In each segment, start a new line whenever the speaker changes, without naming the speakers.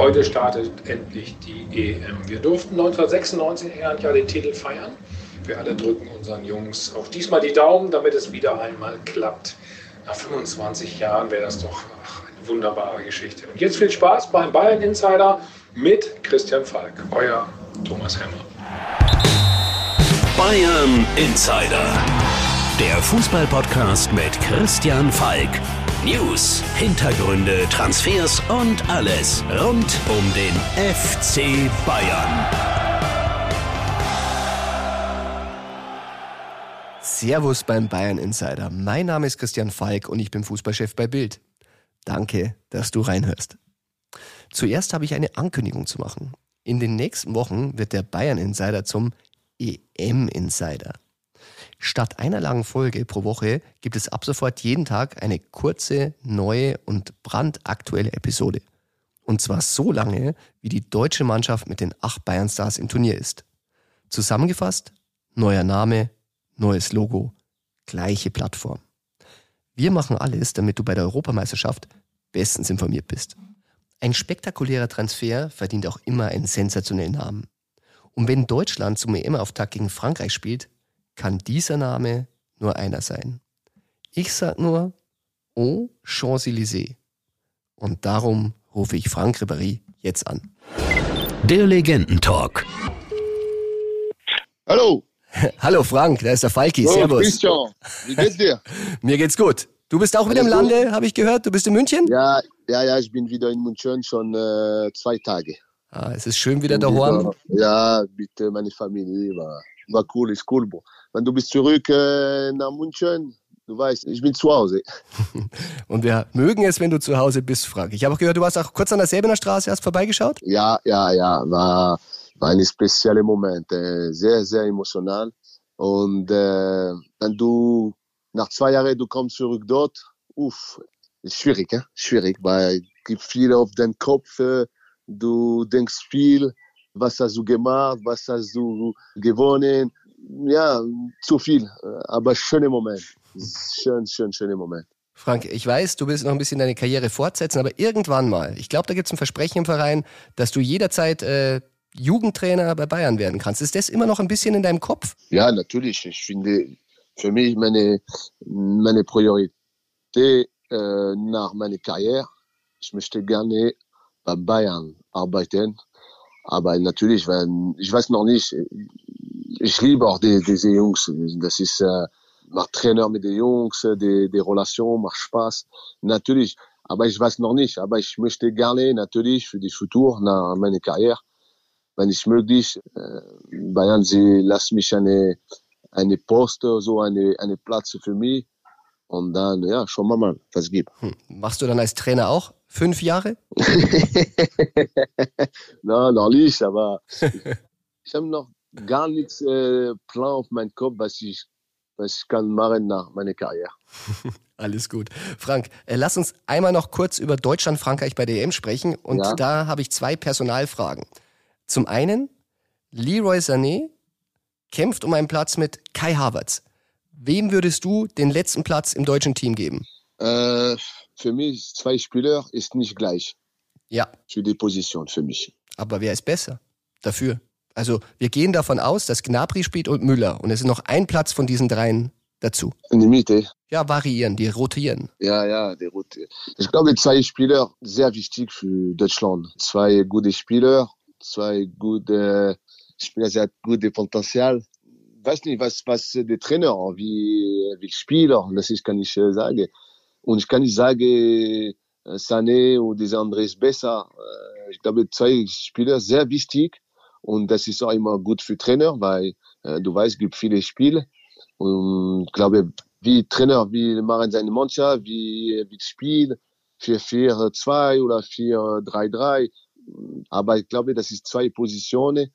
Heute startet endlich die EM. Wir durften 1996 in ja den Titel feiern. Wir alle drücken unseren Jungs auch diesmal die Daumen, damit es wieder einmal klappt. Nach 25 Jahren wäre das doch ach, eine wunderbare Geschichte. Und jetzt viel Spaß beim Bayern Insider mit Christian Falk, euer Thomas Hemmer.
Bayern Insider, der Fußballpodcast mit Christian Falk. News, Hintergründe, Transfers und alles rund um den FC Bayern.
Servus beim Bayern Insider. Mein Name ist Christian Falk und ich bin Fußballchef bei Bild. Danke, dass du reinhörst. Zuerst habe ich eine Ankündigung zu machen. In den nächsten Wochen wird der Bayern Insider zum EM Insider. Statt einer langen Folge pro Woche gibt es ab sofort jeden Tag eine kurze, neue und brandaktuelle Episode. Und zwar so lange, wie die deutsche Mannschaft mit den acht Bayern-Stars im Turnier ist. Zusammengefasst, neuer Name, neues Logo, gleiche Plattform. Wir machen alles, damit du bei der Europameisterschaft bestens informiert bist. Ein spektakulärer Transfer verdient auch immer einen sensationellen Namen. Und wenn Deutschland zum EM-Auftakt gegen Frankreich spielt, kann dieser Name nur einer sein. Ich sag nur Au Champs-Élysées. Und darum rufe ich Frank Ribéry jetzt an.
Der Legendentalk.
Hallo.
Hallo Frank, da ist der Falki.
Hallo,
Servus.
Christian. Wie geht's dir?
Mir geht's gut. Du bist auch wieder im? Lande, habe ich gehört. Du bist in München?
Ja, ja, ja, ich bin wieder in München schon äh, zwei Tage.
Ah, es ist schön wieder daheim.
wieder- Ja, mit äh, meiner Familie. War, war cool, ist cool. Wenn du bist zurück äh, nach München, du weißt, ich bin zu Hause.
Und wir mögen es, wenn du zu Hause bist, Frank. Ich habe auch gehört, du warst auch kurz an der Säbener Straße, hast vorbeigeschaut?
Ja, ja, ja, war, war ein spezieller Moment. Äh, sehr, sehr emotional. Und äh, wenn du nach zwei Jahren du kommst zurück dort, uff, ist schwierig, äh? schwierig, weil es gibt viel auf den Kopf. Äh, du denkst viel, was hast du gemacht, was hast du gewonnen. Ja, zu viel, äh, aber schöner Moment. Schön, schön, schöner Moment.
Frank, ich weiß, du willst noch ein bisschen deine Karriere fortsetzen, aber irgendwann mal, ich glaube, da gibt es ein Versprechen im Verein, dass du jederzeit äh, Jugendtrainer bei Bayern werden kannst. Ist das immer noch ein bisschen in deinem Kopf?
Ja, natürlich. Ich finde, für mich meine, meine Priorität äh, nach meiner Karriere, ich möchte gerne bei Bayern arbeiten. Aber natürlich, wenn, ich weiß noch nicht, ich liebe auch die, diese Jungs. Das ist, äh, macht Trainer mit den Jungs, die, die Relation macht Spaß. Natürlich, aber ich weiß noch nicht. Aber ich möchte gerne natürlich für die Futur nach meiner Karriere, wenn ich möglich, äh, Bayern, sie lassen mich eine, eine Poste, so eine, eine Platz für mich. Und dann, ja, schauen wir mal, was gibt.
Hm. Machst du dann als Trainer auch fünf Jahre?
Nein, noch nicht, aber ich, habe noch gar nichts äh, Plan auf meinem Kopf, was ich, was ich kann machen nach meiner Karriere.
Alles gut. Frank, äh, lass uns einmal noch kurz über Deutschland-Frankreich bei der EM sprechen. Und
Ja.
da habe ich zwei Personalfragen. Zum einen, Leroy Sané kämpft um einen Platz mit Kai Havertz. Wem würdest du den letzten Platz im deutschen Team geben?
Äh, für mich, zwei Spieler ist nicht gleich
Ja,
für die Position, für mich.
aber wer ist besser dafür? Also wir gehen davon aus, dass Gnabry spielt und Müller. Und es ist noch ein Platz von diesen dreien dazu.
In der Mitte,
Ja, variieren, die rotieren.
ja, ja, die Route. Ich glaube, zwei Spieler sehr wichtig für Deutschland. Zwei gute Spieler, zwei gute Spieler, sehr gute Potenzial. Weiß nicht, was, was der Trainer, wie, wie Spieler, das ist, kann ich äh, sagen. Und ich kann nicht sagen, äh, Sané oder andere ist besser. Äh, Ich glaube, zwei Spieler sehr wichtig. Und das ist auch immer gut für Trainer, weil äh, du weißt, es gibt viele Spiele. Und ich glaube, wie Trainer, wie machen seine Mannschaft, wie, wie Spiel, 4-4-2 oder 4-3-3. Aber ich glaube, das ist zwei Positionen.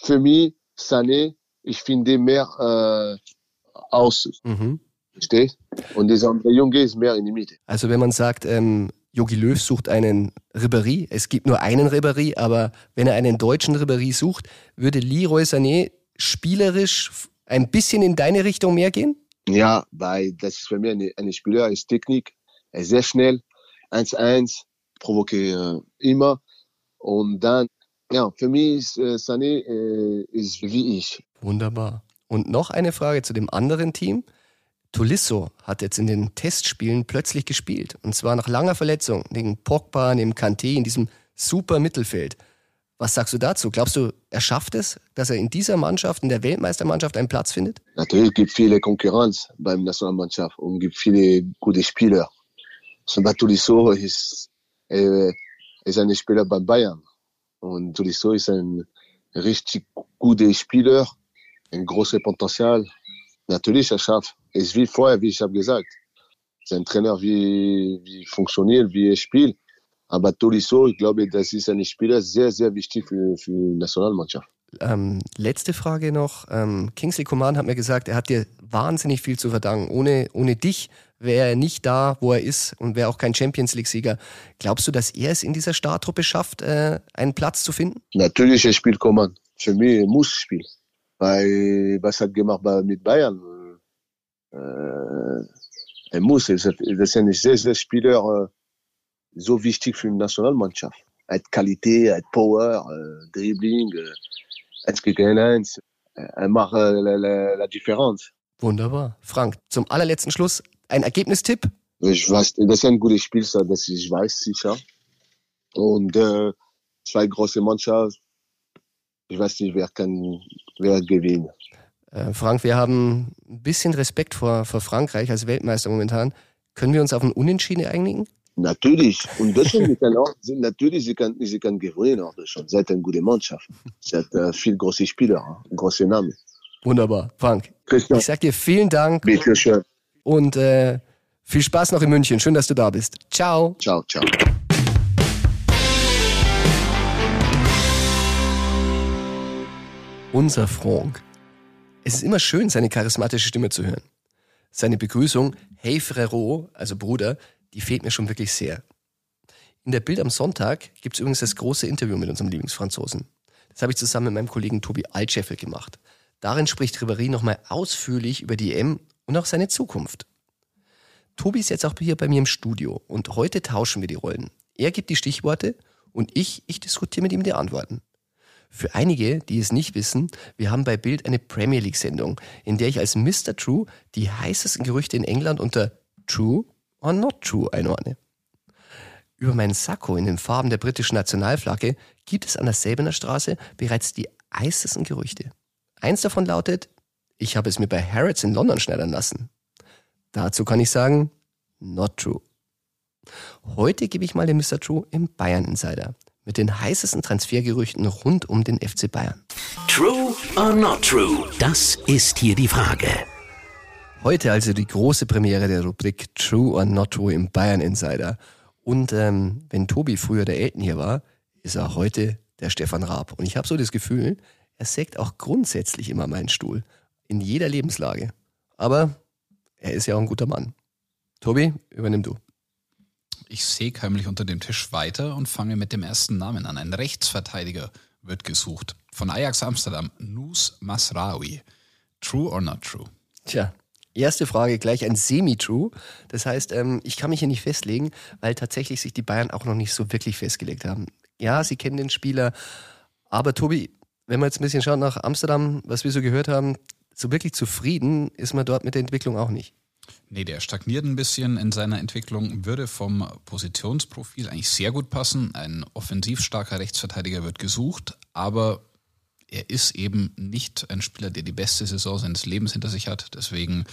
Für mich, Sané, ich finde mehr äh, aus,
Mhm.
Verstehst? Und dieser andere Junge ist mehr in die Mitte.
Also wenn man sagt, ähm, Jogi Löw sucht einen Ribéry, es gibt nur einen Ribéry, aber wenn er einen deutschen Ribéry sucht, würde Leroy Sané spielerisch ein bisschen in deine Richtung mehr gehen?
Ja, weil das ist für mich eine, eine Spieler, er ist Technik, er ist sehr schnell, 1-1, provoziert äh, immer. Und dann, ja, für mich ist äh, Sané äh, ist wie ich.
Wunderbar. Und noch eine Frage zu dem anderen Team. Tolisso hat jetzt in den Testspielen plötzlich gespielt. Und zwar nach langer Verletzung neben Pogba, neben Kanté in diesem super Mittelfeld. Was sagst du dazu? Glaubst du, er schafft es, dass er in dieser Mannschaft, in der Weltmeistermannschaft einen Platz findet?
Natürlich gibt es viele Konkurrenz beim Nationalmannschaft und gibt viele gute Spieler. Zum Beispiel Tolisso ist, äh, ist ein Spieler bei Bayern. Und Tolisso ist ein richtig guter Spieler, ein großes Potenzial. Natürlich, er schafft. Es ist wie vorher, wie ich habe gesagt. Sein Trainer, wie, wie funktioniert, wie er spielt. Aber Tolisso, ich glaube, das ist ein Spieler sehr, sehr wichtig für, für die Nationalmannschaft.
Ähm, letzte Frage noch. Ähm, Kingsley Coman hat mir gesagt, er hat dir wahnsinnig viel zu verdanken. Ohne, ohne dich wäre er nicht da, wo er ist und wäre auch kein Champions League-Sieger. Glaubst du, dass er es in dieser Starttruppe schafft, äh, einen Platz zu finden?
Natürlich, er spielt Coman. Für mich muss spielen. Weil, was hat gemacht bei, mit Bayern? Er muss. Das ist ein sehr, sehr Spieler, äh, so wichtig für die Nationalmannschaft. Er hat Qualität, er hat Power, äh, Dribbling, äh, eins gegen eins. Er macht äh, la, la, la Differenz.
Wunderbar. Frank, zum allerletzten Schluss ein Ergebnistipp?
Ich weiß, das ist ein gutes Spiel, das ich weiß sicher. Und äh, zwei große Mannschaften. Ich weiß nicht, wer kann, wer gewinnt.
Äh, Frank, wir haben ein bisschen Respekt vor, vor Frankreich als Weltmeister momentan. Können wir uns auf ein Unentschieden einigen?
Natürlich. Und Deutschland kann auch, natürlich, sie kann, sie kann gewinnen auch schon. Sie hat eine gute Mannschaft. Sie hat äh, viele große Spieler, große Namen.
Wunderbar. Frank,
Christian,
ich sag dir vielen Dank
bitte schön.
und äh, viel Spaß noch in München. Schön, dass du da bist. Ciao.
Ciao, ciao.
Unser Frank. Es ist immer schön, seine charismatische Stimme zu hören. Seine Begrüßung, hey Frérot, also Bruder, die fehlt mir schon wirklich sehr. In der Bild am Sonntag gibt es übrigens das große Interview mit unserem Lieblingsfranzosen. Das habe ich zusammen mit meinem Kollegen Tobi Altscheffel gemacht. Darin spricht Ribéry nochmal ausführlich über die EM und auch seine Zukunft. Tobi ist jetzt auch hier bei mir im Studio und heute tauschen wir die Rollen. Er gibt die Stichworte und ich, ich diskutiere mit ihm die Antworten. Für einige, die es nicht wissen, wir haben bei Bild eine Premier League Sendung, in der ich als Mr. True die heißesten Gerüchte in England unter True or Not True einordne. Über meinen Sakko in den Farben der britischen Nationalflagge gibt es an der Säbener Straße bereits die heißesten Gerüchte. Eins davon lautet, ich habe es mir bei Harrods in London schneidern lassen. Dazu kann ich sagen, not true. Heute gebe ich mal den Mr. True im Bayern Insider mit den heißesten Transfergerüchten rund um den FC Bayern.
True or not true? Das ist hier die Frage.
Heute also die große Premiere der Rubrik True or Not True im Bayern Insider. Und ähm, wenn Tobi früher der Elton hier war, ist er heute der Stefan Raab. Und ich habe so das Gefühl, er sägt auch grundsätzlich immer meinen Stuhl. In jeder Lebenslage. Aber er ist ja auch ein guter Mann. Tobi, übernimm du.
Ich säge heimlich unter dem Tisch weiter und fange mit dem ersten Namen an. Ein Rechtsverteidiger wird gesucht. Von Ajax Amsterdam, Nus Masraoui. True or not true?
Tja, erste Frage gleich ein Semi-True. Das heißt, ähm, ich kann mich hier nicht festlegen, weil tatsächlich sich die Bayern auch noch nicht so wirklich festgelegt haben. Ja, sie kennen den Spieler, aber Tobi, wenn wir jetzt ein bisschen schauen nach Amsterdam, was wir so gehört haben, so wirklich zufrieden ist man dort mit der Entwicklung auch nicht.
Nee, der stagniert ein bisschen in seiner Entwicklung, würde vom Positionsprofil eigentlich sehr gut passen. Ein offensiv starker Rechtsverteidiger wird gesucht, aber er ist eben nicht ein Spieler, der die beste Saison seines Lebens hinter sich hat. Deswegen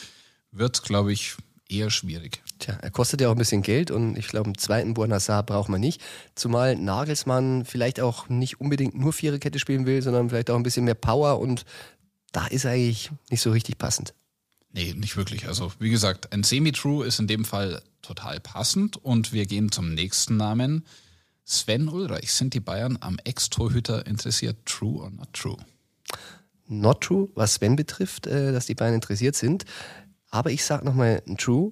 wird es, glaube ich, eher schwierig.
Tja, er kostet ja auch ein bisschen Geld und ich glaube, einen zweiten Buonasar braucht man nicht. Zumal Nagelsmann vielleicht auch nicht unbedingt nur Viererkette spielen will, sondern vielleicht auch ein bisschen mehr Power und da ist er eigentlich nicht so richtig passend.
Nee, nicht wirklich. Also, wie gesagt, ein Semi-True ist in dem Fall total passend und wir gehen zum nächsten Namen. Sven Ulreich. Sind die Bayern am Ex-Torhüter interessiert? True or not true?
Not true, was Sven betrifft, äh, dass die Bayern interessiert sind. Aber ich sage nochmal ein True,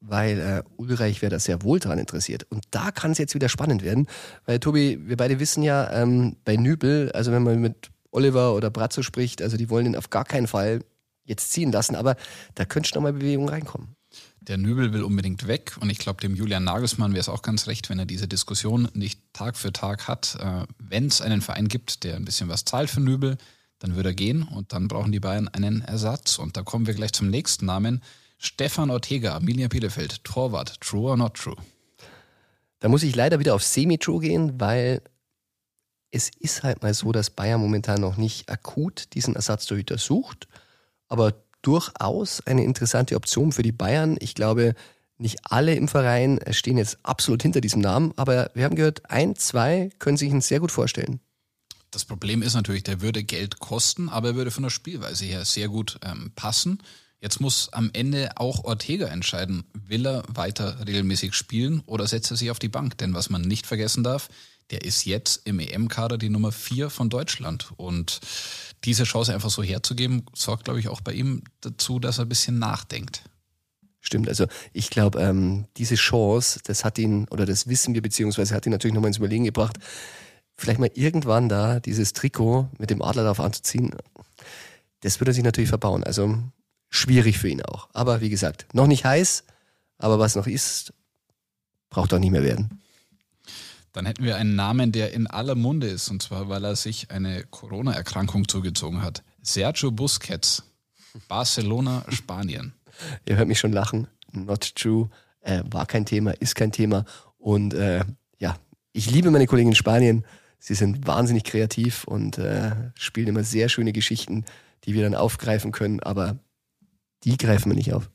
weil äh, Ulreich wäre da sehr wohl daran interessiert. Und da kann es jetzt wieder spannend werden, weil Tobi, wir beide wissen ja, ähm, bei Nübel, also wenn man mit Oliver oder Brazzo spricht, also die wollen ihn auf gar keinen Fall jetzt ziehen lassen, aber da könnte schon mal Bewegung reinkommen.
Der Nübel will unbedingt weg und ich glaube, dem Julian Nagelsmann wäre es auch ganz recht, wenn er diese Diskussion nicht Tag für Tag hat. Äh, wenn es einen Verein gibt, der ein bisschen was zahlt für Nübel, dann würde er gehen und dann brauchen die Bayern einen Ersatz. Und da kommen wir gleich zum nächsten Namen. Stefan Ortega, Arminia Bielefeld, Torwart, true or not true?
Da muss ich leider wieder auf Semi-True gehen, weil es ist halt mal so, dass Bayern momentan noch nicht akut diesen Ersatztorhüter sucht, aber durchaus eine interessante Option für die Bayern. Ich glaube, nicht alle im Verein stehen jetzt absolut hinter diesem Namen, aber wir haben gehört, ein, zwei können sich ihn sehr gut vorstellen.
Das Problem ist natürlich, der würde Geld kosten, aber er würde von der Spielweise her sehr gut ähm, passen. Jetzt muss am Ende auch Ortega entscheiden, will er weiter regelmäßig spielen oder setzt er sich auf die Bank? Denn was man nicht vergessen darf, der ist jetzt im EM-Kader die Nummer vier von Deutschland. Und diese Chance einfach so herzugeben, sorgt, glaube ich, auch bei ihm dazu, dass er ein bisschen nachdenkt.
Stimmt, also ich glaube, ähm, diese Chance, das hat ihn, oder das wissen wir, beziehungsweise hat ihn natürlich nochmal ins Überlegen gebracht, vielleicht mal irgendwann da dieses Trikot mit dem Adler darauf anzuziehen, das würde er sich natürlich verbauen. Also schwierig für ihn auch. Aber wie gesagt, noch nicht heiß, aber was noch ist, braucht auch nicht mehr werden.
Dann hätten wir einen Namen, der in aller Munde ist, und zwar, weil er sich eine Corona-Erkrankung zugezogen hat. Sergio Busquets, Barcelona, Spanien.
Ihr hört mich schon lachen. Not true. Äh, war kein Thema, ist kein Thema. Und äh, ja, ich liebe meine Kollegen in Spanien. Sie sind wahnsinnig kreativ und äh, spielen immer sehr schöne Geschichten, die wir dann aufgreifen können. Aber die greifen wir nicht auf.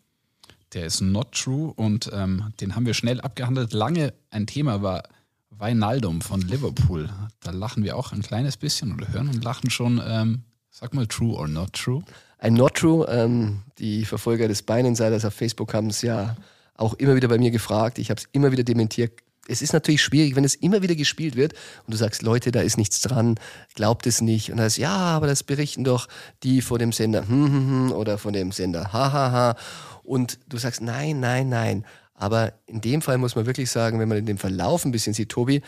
Der ist not true und ähm, den haben wir schnell abgehandelt. Lange ein Thema war Weinaldum von Liverpool. Da lachen wir auch ein kleines bisschen oder hören und lachen schon. Ähm, sag mal true or not true?
Ein not true. Ähm, die Verfolger des Bein auf Facebook haben es ja auch immer wieder bei mir gefragt. Ich habe es immer wieder dementiert. Es ist natürlich schwierig, wenn es immer wieder gespielt wird und du sagst, Leute, da ist nichts dran, glaubt es nicht. Und dann ist ja, aber das berichten doch die vor dem Sender hm, hm, hm, oder von dem Sender hahaha. Ha, ha. Und du sagst, nein, nein, nein. Aber in dem Fall muss man wirklich sagen, wenn man in dem Verlauf ein bisschen sieht, Tobi,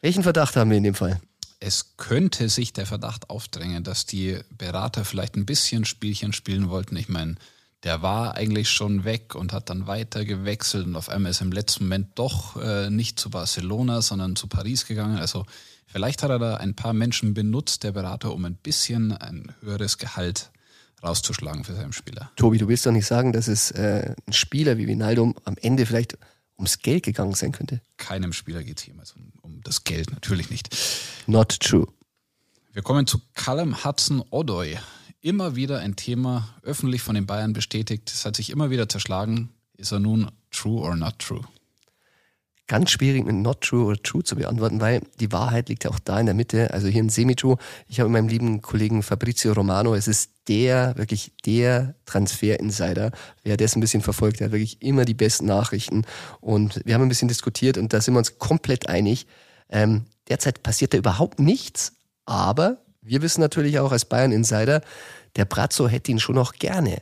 welchen Verdacht haben wir in dem Fall?
Es könnte sich der Verdacht aufdrängen, dass die Berater vielleicht ein bisschen Spielchen spielen wollten. Ich meine, der war eigentlich schon weg und hat dann weiter gewechselt und auf einmal ist im letzten Moment doch äh, nicht zu Barcelona, sondern zu Paris gegangen. Also vielleicht hat er da ein paar Menschen benutzt, der Berater, um ein bisschen ein höheres Gehalt rauszuschlagen für seinen Spieler.
Tobi, du willst doch nicht sagen, dass es äh, ein Spieler wie Vinaldo am Ende vielleicht ums Geld gegangen sein könnte?
Keinem Spieler geht es jemals um, um, das Geld, natürlich nicht.
Not true.
Wir kommen zu Callum Hudson-Odoi. Immer wieder ein Thema, öffentlich von den Bayern bestätigt. Es hat sich immer wieder zerschlagen. Ist er nun true or not true?
Ganz schwierig mit Not True oder True zu beantworten, weil die Wahrheit liegt ja auch da in der Mitte. Also hier in Semi-True. Ich habe mit meinem lieben Kollegen Fabrizio Romano, es ist der, wirklich der Transfer-Insider. Wer das ein bisschen verfolgt, der hat wirklich immer die besten Nachrichten. Und wir haben ein bisschen diskutiert und da sind wir uns komplett einig. Ähm, derzeit passiert da überhaupt nichts, aber wir wissen natürlich auch als Bayern-Insider, der Brazzo hätte ihn schon noch gerne.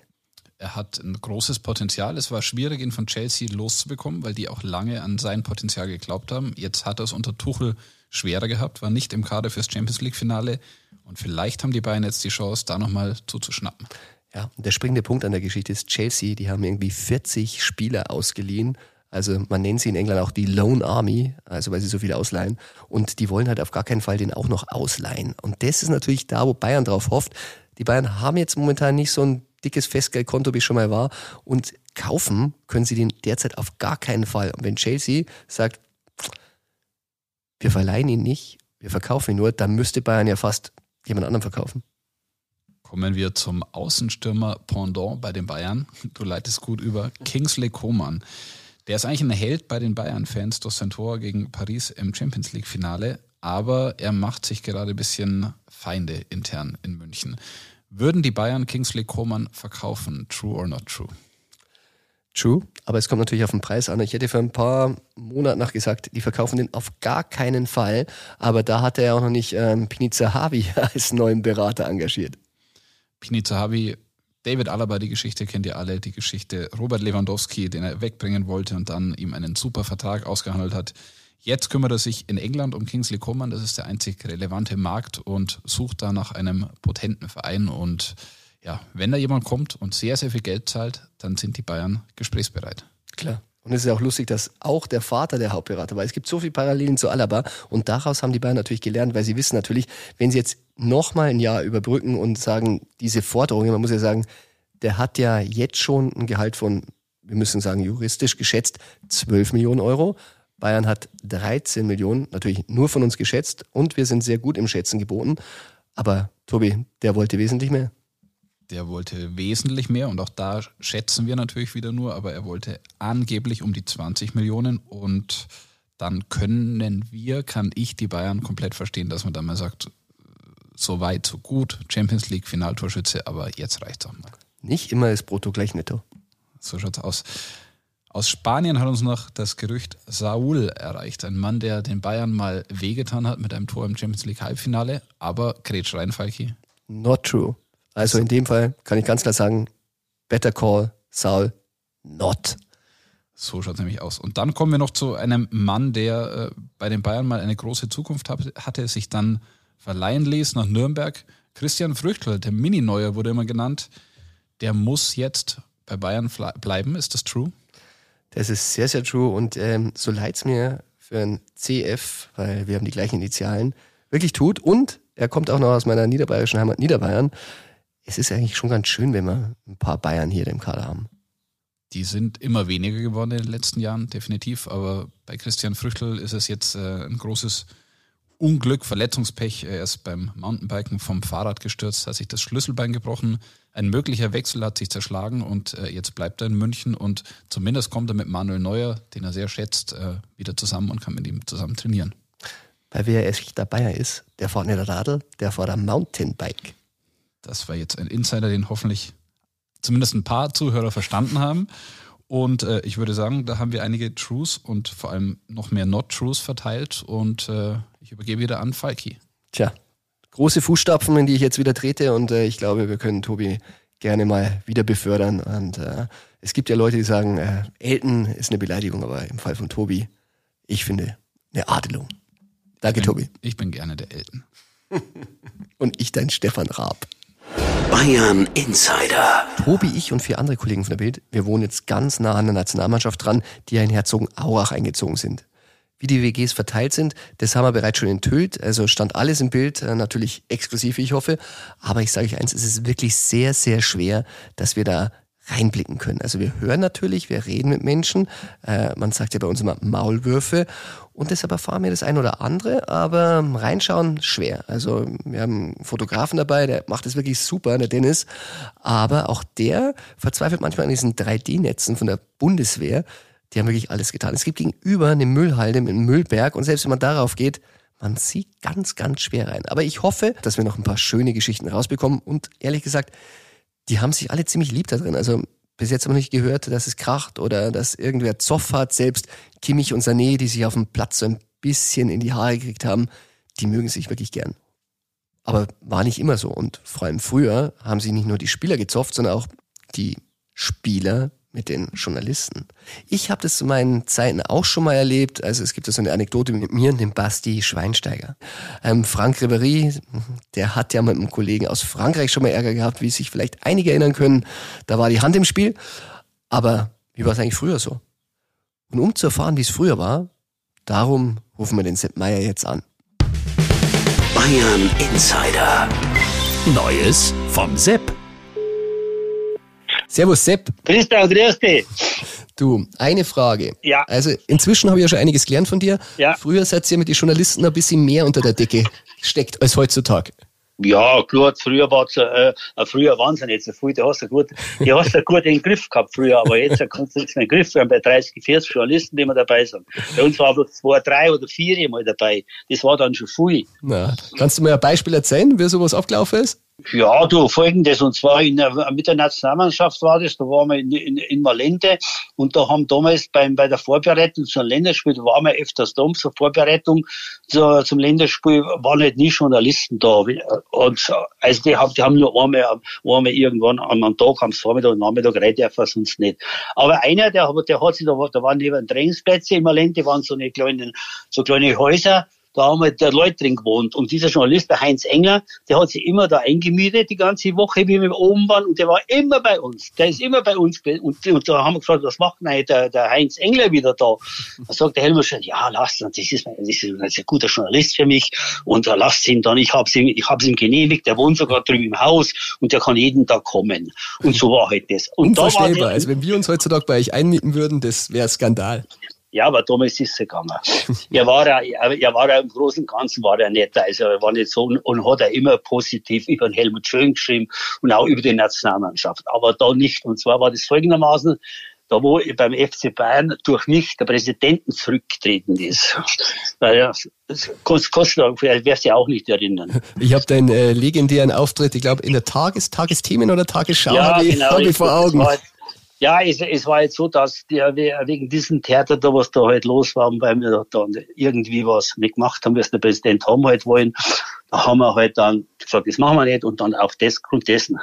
Er hat ein großes Potenzial. Es war schwierig, ihn von Chelsea loszubekommen, weil die auch lange an sein Potenzial geglaubt haben. Jetzt hat er es unter Tuchel schwerer gehabt, war nicht im Kader fürs Champions League-Finale. Und vielleicht haben die Bayern jetzt die Chance, da nochmal zuzuschnappen.
Ja, der springende Punkt an der Geschichte ist Chelsea. Die haben irgendwie 40 Spieler ausgeliehen. Also man nennt sie in England auch die Lone Army, also weil sie so viele ausleihen. Und die wollen halt auf gar keinen Fall den auch noch ausleihen. Und das ist natürlich da, wo Bayern drauf hofft. Die Bayern haben jetzt momentan nicht so ein dickes Festgeldkonto, wie schon mal war. Und kaufen können sie den derzeit auf gar keinen Fall. Und wenn Chelsea sagt, wir verleihen ihn nicht, wir verkaufen ihn nur, dann müsste Bayern ja fast jemand anderen verkaufen.
Kommen wir zum Außenstürmer Pendant bei den Bayern. Du leitest gut über. Kingsley Coman. Der ist eigentlich ein Held bei den Bayern-Fans durch sein Tor gegen Paris im Champions League-Finale, aber er macht sich gerade ein bisschen Feinde intern in München. Würden die Bayern Kingsley Coman verkaufen? True or not true?
True, aber es kommt natürlich auf den Preis an. Ich hätte vor ein paar Monaten noch gesagt, die verkaufen den auf gar keinen Fall. Aber da hat er auch noch nicht ähm, Piniza Havi als neuen Berater engagiert.
Piniza Havi, David Alaba, die Geschichte kennt ihr alle. Die Geschichte Robert Lewandowski, den er wegbringen wollte und dann ihm einen super Vertrag ausgehandelt hat. Jetzt kümmert er sich in England um Kingsley Coman, das ist der einzig relevante Markt und sucht da nach einem potenten Verein und ja, wenn da jemand kommt und sehr, sehr viel Geld zahlt, dann sind die Bayern gesprächsbereit.
Klar. Und es ist auch lustig, dass auch der Vater der Hauptberater war. Es gibt so viele Parallelen zu Alaba und daraus haben die Bayern natürlich gelernt, weil sie wissen natürlich, wenn sie jetzt nochmal ein Jahr überbrücken und sagen, diese Forderungen, man muss ja sagen, der hat ja jetzt schon ein Gehalt von, wir müssen sagen, juristisch geschätzt 12 Millionen Euro. Bayern hat 13 Millionen, natürlich nur von uns geschätzt und wir sind sehr gut im Schätzen geboten. Aber Tobi, der wollte wesentlich mehr.
Der wollte wesentlich mehr und auch da schätzen wir natürlich wieder nur, aber er wollte angeblich um die 20 Millionen und dann können wir, kann ich die Bayern komplett verstehen, dass man dann mal sagt, so weit, so gut, Champions League Finaltorschütze, aber jetzt reicht es auch mal.
Nicht immer ist Brutto gleich netto.
So schaut's aus. Aus Spanien hat uns noch das Gerücht Saul erreicht. Ein Mann, der den Bayern mal wehgetan hat mit einem Tor im Champions League Halbfinale, aber Gretsch rein, Falki.
Not true. Also in dem Fall kann ich ganz klar sagen, better call Saul not.
So schaut es nämlich aus. Und dann kommen wir noch zu einem Mann, der äh, bei den Bayern mal eine große Zukunft hatte, sich dann verleihen ließ nach Nürnberg. Christian Früchtl, der Mini-Neuer wurde immer genannt, der muss jetzt bei Bayern bleiben. Ist das true?
Das ist sehr, sehr true. Und ähm, so leid es mir für ein CF, weil wir haben die gleichen Initialen, wirklich tut. Und er kommt auch noch aus meiner niederbayerischen Heimat Niederbayern es ist eigentlich schon ganz schön, wenn wir ein paar Bayern hier im Kader haben.
Die sind immer weniger geworden in den letzten Jahren, definitiv. Aber bei Christian Früchtel ist es jetzt äh, ein großes Unglück, Verletzungspech. Er ist beim Mountainbiken vom Fahrrad gestürzt, hat sich das Schlüsselbein gebrochen. Ein möglicher Wechsel hat sich zerschlagen und äh, jetzt bleibt er in München und zumindest kommt er mit Manuel Neuer, den er sehr schätzt, äh, wieder zusammen und kann mit ihm zusammen trainieren.
Weil wer echt dabei ist, der fährt nicht Radl, der fährt ein Mountainbike.
Das war jetzt ein Insider, den hoffentlich zumindest ein paar Zuhörer verstanden haben. Und äh, ich würde sagen, da haben wir einige Truths und vor allem noch mehr Not-Truths verteilt. Und äh, ich übergebe wieder an Falki.
Tja, große Fußstapfen, in die ich jetzt wieder trete. Und äh, ich glaube, wir können Tobi gerne mal wieder befördern. Und äh, es gibt ja Leute, die sagen, äh, Elton ist eine Beleidigung, aber im Fall von Tobi, ich finde, eine Adelung. Danke,
ich
bin, Tobi.
Ich bin gerne der Elton.
und ich dein Stefan Raab.
Bayern Insider.
Tobi, ich und vier andere Kollegen von der Bild, wir wohnen jetzt ganz nah an der Nationalmannschaft dran, die ja in Herzogenaurach eingezogen sind. Wie die WGs verteilt sind, das haben wir bereits schon enthüllt. Also stand alles im Bild, äh, natürlich exklusiv, ich hoffe. Aber ich sage euch eins, es ist wirklich sehr, sehr schwer, dass wir da reinblicken können. Also wir hören natürlich, wir reden mit Menschen. Äh, man sagt ja bei uns immer Maulwürfe. Und deshalb erfahren wir das ein oder andere, aber reinschauen schwer. Also wir haben einen Fotografen dabei, der macht es wirklich super, der Dennis. Aber auch der verzweifelt manchmal an diesen 3D-Netzen von der Bundeswehr. Die haben wirklich alles getan. Es gibt gegenüber eine Müllhalde mit einem Müllberg und selbst wenn man darauf geht, man sieht ganz, ganz schwer rein. Aber ich hoffe, dass wir noch ein paar schöne Geschichten rausbekommen und ehrlich gesagt, die haben sich alle ziemlich lieb da drin. Also bis jetzt haben wir nicht gehört, dass es kracht oder dass irgendwer Zoff hat. Selbst Kimmich und Sané, die sich auf dem Platz so ein bisschen in die Haare gekriegt haben, die mögen sich wirklich gern. Aber war nicht immer so. Und vor allem früher haben sich nicht nur die Spieler gezofft, sondern auch die Spieler mit den Journalisten. Ich habe das zu meinen Zeiten auch schon mal erlebt. Also es gibt da so eine Anekdote mit mir und dem Basti Schweinsteiger. Ähm, Frank Ribéry, der hat ja mit einem Kollegen aus Frankreich schon mal Ärger gehabt, wie sich vielleicht einige erinnern können. Da war die Hand im Spiel. Aber wie war es eigentlich früher so? Und um zu erfahren, wie es früher war, darum rufen wir den Sepp Meier jetzt an.
Bayern Insider. Neues vom Sepp.
Servus Sepp.
Christa, grüß dich.
Du, eine Frage.
Ja.
Also inzwischen habe ich ja schon einiges gelernt von dir.
Ja.
Früher seid ihr mit den Journalisten ein bisschen mehr unter der Decke steckt als heutzutage.
Ja, klar, früher war es, äh, früher waren sie nicht so viel, da hast du gut, die hast du gut in den Griff gehabt früher, aber jetzt kannst du nichts mehr in den Griff haben bei 30, 40 Journalisten, die wir dabei sind. Bei uns waren bloß zwei, drei oder vier mal dabei. Das war dann schon viel.
Na, kannst du mir ein Beispiel erzählen, wie sowas abgelaufen ist?
Ja, du, folgendes, und zwar in der, mit der Nationalmannschaft war das, da waren wir in, in, in Malente und da haben damals beim, bei der Vorbereitung zum Länderspiel, da waren wir öfters da, zur Vorbereitung zu, zum Länderspiel, waren halt nie Journalisten da. Und, also die haben, die haben nur einmal, einmal irgendwann am Tag, am Vormittag und Nachmittag rein dürfen, sonst nicht. Aber einer, der, der hat sich, da, da waren neben Trainingsplätze in Malente, waren so eine kleinen, so kleine Häuser, da haben halt der Leute drin gewohnt. Und dieser Journalist, der Heinz Engler, der hat sich immer da eingemietet, die ganze Woche, wie wir oben waren, und der war immer bei uns. Der ist immer bei uns. Und, und da haben wir gefragt, was macht denn der, der Heinz Engler wieder da? Da sagt der Helmut schon, ja, lasst uns, das ist, das ist ein guter Journalist für mich, und da lasst ihn dann, ich hab's ihm, ich hab's ihm genehmigt, der wohnt sogar drüben im Haus, und der kann jeden Tag kommen. Und so war halt das. Und
Unvorstellbar.
da war der,
also wenn wir uns heutzutage bei euch einmieten würden, das wäre Skandal.
Ja, aber damals ist es gegangen. er war ja, er war ja im Großen und Ganzen war er netter. Also er war nicht so und, und hat er immer positiv über den Helmut Schön geschrieben und auch über die Nationalmannschaft. Aber da nicht. Und zwar war das folgendermaßen, da wo beim FC Bayern durch mich der Präsidenten zurückgetreten ist. Naja, das vielleicht wirst du auch nicht erinnern.
Ich habe deinen äh, legendären Auftritt, ich glaube, in der Tages Tagesthemen oder Tagesschau
Ja,
habe ich,
genau,
hab ich
ich-
vor
das
Augen.
war halt- Ja, es, es war jetzt so, dass der, wegen diesem Theater da, was da halt los war, weil wir da irgendwie was nicht gemacht haben, was der Präsident haben halt wollen, da haben wir halt dann gesagt, das machen wir nicht und dann auf das Grund dessen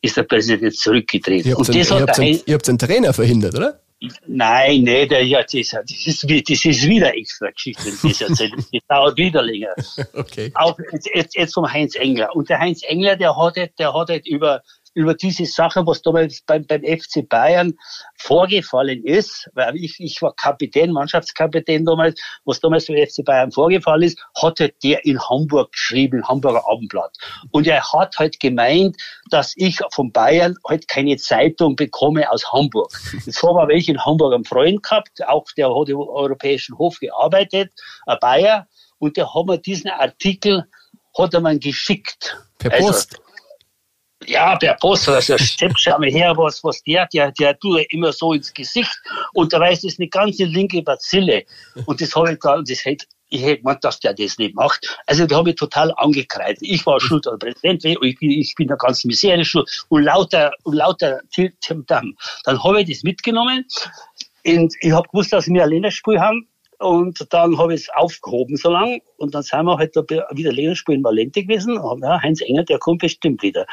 ist der Präsident zurückgetreten.
Ihr habt,
Und
einen,
das
ihr, habt einen, ihr habt einen Trainer verhindert, oder?
Nein, nee, der, ja, das, ist- das, ist, das ist wieder extra Geschichte, das erzähle. Das dauert wieder länger.
Okay.
Auch jetzt, jetzt, jetzt vom Heinz Engler. Und der Heinz Engler, der hat, halt- der hat halt über, über diese Sache, was damals beim, beim FC Bayern vorgefallen ist, weil ich, ich war Kapitän, Mannschaftskapitän damals, was damals beim FC Bayern vorgefallen ist, hat halt der in Hamburg geschrieben, Hamburger Abendblatt. Und er hat halt gemeint, dass ich von Bayern halt keine Zeitung bekomme aus Hamburg. Jetzt habe aber ich in Hamburg einen Freund gehabt, auch der hat im Europäischen Hof gearbeitet, ein Bayer, und der hat mir diesen Artikel, hat er mir geschickt.
Per
Also,
Post.
Ja, per Post, also schau mal her, was, was der, der, der tut immer so ins Gesicht und da weiß das eine ganze linke Bazille. Und das habe ich da, und das hätte, ich hätte gemeint, dass der das nicht macht. Also, da habe ich total angekreidet. Ich war schuld als Präsident, ich bin, ich bin der ganzen Misere schuld und lauter, und lauter Tam. Dann habe ich das mitgenommen und ich habe gewusst, dass wir ein Länderspiel haben. Und dann habe ich es aufgehoben so lang. Und dann sind wir halt wieder Länderspiel in Valente gewesen. Und ja, Heinz Enger, der kommt bestimmt wieder.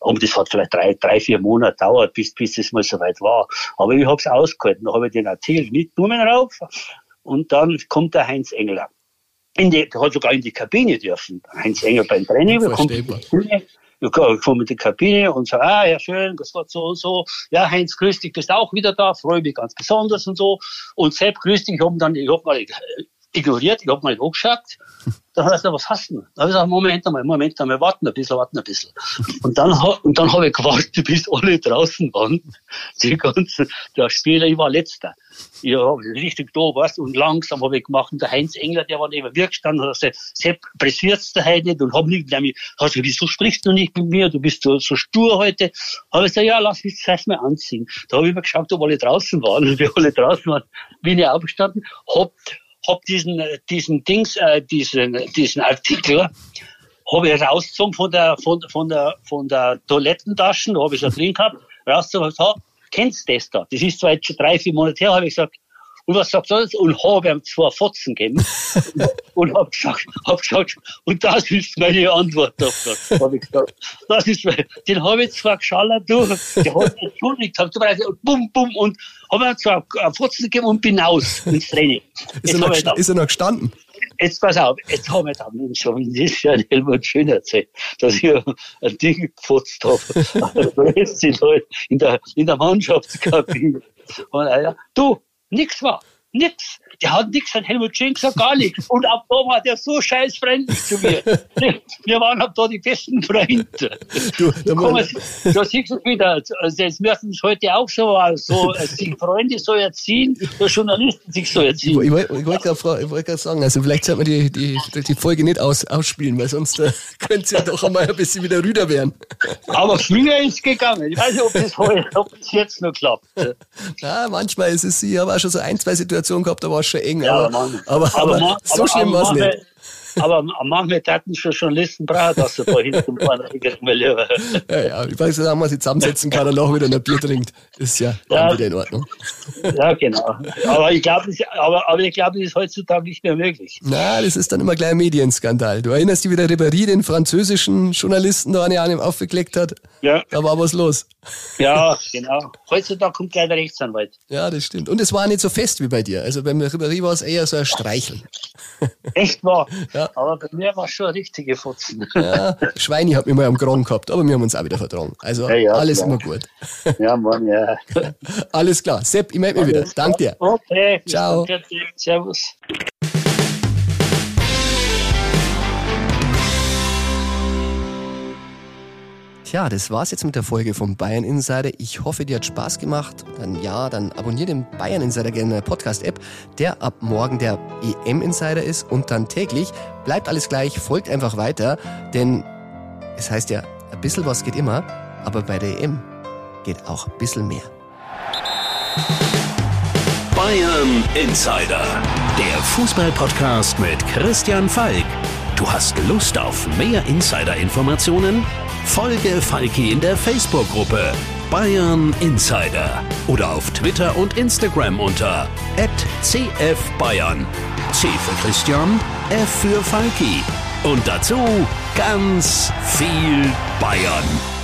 Und das hat vielleicht drei, drei vier Monate gedauert, bis, bis das mal soweit war. Aber ich habe es ausgehalten. Da habe ich den Artikel mitgenommen rauf. Und dann kommt der Heinz Engler. In die, der hat sogar in die Kabine dürfen. Heinz Engler beim Training. Wir Wir kommen in die Kabine und sagen, ah, ja, schön, das war so und so. Ja, Heinz, grüß dich, bist auch wieder da, freue mich ganz besonders und so. Und Sepp, grüß dich, ich hab ihn dann, ich hab mal ignoriert, ich hab mal nicht hochgeschaut. Dann hat er gesagt, was hast du denn? Da habe ich gesagt, Moment einmal, Moment einmal, warten ein bisschen, warten ein bisschen. Und dann, und dann habe ich gewartet, bis alle draußen waren. Die ganzen, der Spieler, ich war letzter. Habe richtig da, du, und langsam habe ich gemacht. Und der Heinz Engler, der war neben mir gestanden, hat gesagt, Sepp, pressierst du heute nicht? Und hab nicht, mich, hat gesagt, wieso sprichst du nicht mit mir? Du bist so, so stur heute. Habe ich gesagt, ja, lass mich zuerst mal anziehen. Da habe ich mir geschaut, ob alle draußen waren. Und wir alle draußen waren, bin ich aufgestanden, hab, hab diesen, äh, diesen Dings, äh, diesen, diesen Artikel, habe ich rausgezogen von der, von, von der, von der Toilettentasche, da habe ich so drin gehabt, rausgezogen, und gesagt, kennst du das da? Das ist zwar jetzt schon drei, vier Monate her, habe ich gesagt, und was sagt er? Und habe ihm zwei Fotzen gegeben und habe gesagt, hab gesagt, und das ist meine Antwort auf das. Hab ich gesagt, das ist, mein- den habe ich zwar geschallert, du, der hat sich entschuldigt, du weißt, und bum, bum, und habe ihm einen Fotzen gegeben und bin aus ins Training.
Ist er, noch,
gedacht,
ist er noch gestanden?
Jetzt pass auf, jetzt haben wir da Mensch, schon das ja Helmut schön erzählt, dass ich ein Ding geputzt habe. Da ist die Leute in der, in der Mannschaftskabine. Und er, du, nix war, nix. Der hat nix an Helmut Schön gesagt, gar nichts. Und ab da war der so scheiß freundlich zu mir. Wir waren ab da die besten Freunde.
Du, da
Komm, da siehst du es wieder. Also jetzt müssen es heute auch so, so sich Freunde so erziehen, der Journalisten sich so erziehen.
ich wollte wollt gerade wollt sagen, also vielleicht sollte man die, die, die Folge nicht aus, ausspielen, weil sonst äh, könnte es ja doch einmal ein bisschen wieder rüder werden.
Aber früher ist gegangen. Ich weiß nicht, ob das, heute, ob das jetzt noch klappt.
Ja, manchmal ist es, ich habe auch schon so ein, zwei Situationen gehabt, da war es schon eng,
Ja,
aber,
Mann.
aber, aber,
ma-
so
aber-
schlimm war es
aber
nicht.
Aber manchmal taten schon Journalisten brav, dass sie da hinten vorne.
Ja, ja, ich weiß, dass man sich zusammensetzen kann und auch wieder ein Bier trinkt. Ist ja,
Ja.
wieder in Ordnung.
Ja, genau. Aber ich glaube, das, aber, aber ich glaube, das ist heutzutage nicht mehr möglich.
Na, das ist dann immer gleich ein Medienskandal. Du erinnerst dich, wie der Ribéry den französischen Journalisten da eine an ihm aufgekleckt hat?
Ja.
Da war was los.
Ja, genau. Heutzutage kommt gleich der Rechtsanwalt.
Ja, das stimmt. Und es war nicht so fest wie bei dir. Also beim Ribéry war es eher so ein Streicheln.
Echt wahr.
Ja.
Aber bei mir war es schon richtige Fotzen.
Ja, Schweini hat mich mal am Kragen gehabt, aber wir haben uns auch wieder vertragen. Also
Ja, ja,
alles
klar.
immer gut.
Ja, Mann, ja.
Alles klar. Sepp, ich melde mich wieder. Danke dir.
Okay.
Ciao.
Servus.
Tja, das war's jetzt mit der Folge vom Bayern Insider. Ich hoffe, dir hat Spaß gemacht. Dann ja, dann abonnier den Bayern Insider gerne in der Podcast-App, der ab morgen der EM Insider ist und dann täglich. Bleibt alles gleich, folgt einfach weiter, denn es heißt ja, ein bisschen was geht immer, aber bei der EM geht auch ein bisschen mehr.
Bayern Insider, der Fußballpodcast mit Christian Falk. Du hast Lust auf mehr Insider-Informationen? Folge Falki in der Facebook-Gruppe Bayern Insider oder auf Twitter und Instagram unter @cfbayern. C für Christian, F für Falki. Und dazu ganz viel Bayern.